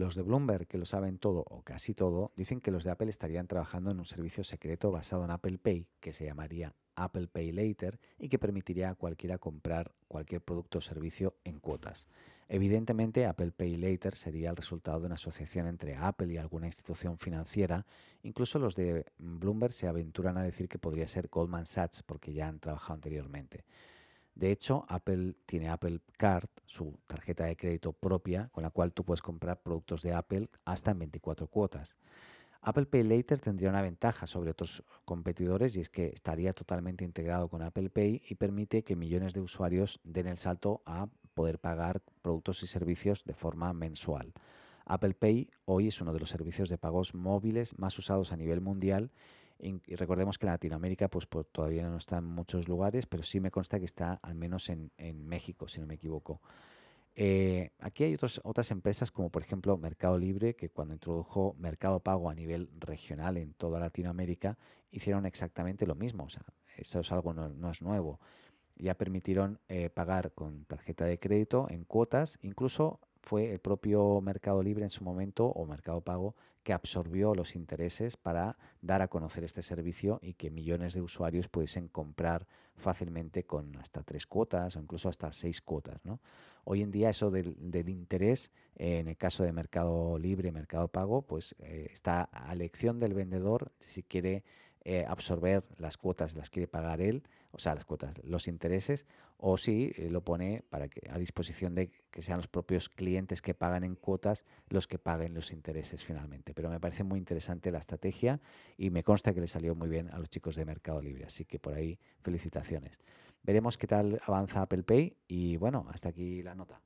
Los de Bloomberg, que lo saben todo o casi todo, dicen que los de Apple estarían trabajando en un servicio secreto basado en Apple Pay, que se llamaría Apple Pay Later y que permitiría a cualquiera comprar cualquier producto o servicio en cuotas. Evidentemente, Apple Pay Later sería el resultado de una asociación entre Apple y alguna institución financiera. Incluso los de Bloomberg se aventuran a decir que podría ser Goldman Sachs porque ya han trabajado anteriormente. De hecho, Apple tiene Apple Card, su tarjeta de crédito propia, con la cual tú puedes comprar productos de Apple hasta en 24 cuotas. Apple Pay Later tendría una ventaja sobre otros competidores y es que estaría totalmente integrado con Apple Pay y permite que millones de usuarios den el salto a poder pagar productos y servicios de forma mensual. Apple Pay hoy es uno de los servicios de pagos móviles más usados a nivel mundial y recordemos que en Latinoamérica pues, todavía no está en muchos lugares, pero sí me consta que está al menos en, México, si no me equivoco. Eh, aquí hay otras empresas como por ejemplo Mercado Libre, que cuando introdujo Mercado Pago a nivel regional en toda Latinoamérica, hicieron exactamente lo mismo. O sea, eso es algo no, es nuevo. Ya permitieron eh, pagar con tarjeta de crédito en cuotas, incluso fue el propio Mercado Libre en su momento o Mercado Pago que absorbió los intereses para dar a conocer este servicio y que millones de usuarios pudiesen comprar fácilmente con hasta tres cuotas o incluso hasta seis cuotas. Hoy en día eso del, interés, en el caso de Mercado Libre, Mercado Pago, pues eh, está a elección del vendedor si quiere eh, absorber las cuotas, las quiere pagar él, o sea, las cuotas, los intereses, o si eh, lo pone para que a disposición de que sean los propios clientes que pagan en cuotas los que paguen los intereses finalmente. Pero me parece muy interesante la estrategia y me consta que le salió muy bien a los chicos de Mercado Libre, así que por ahí felicitaciones. Veremos qué tal avanza Apple Pay y bueno, hasta aquí la nota.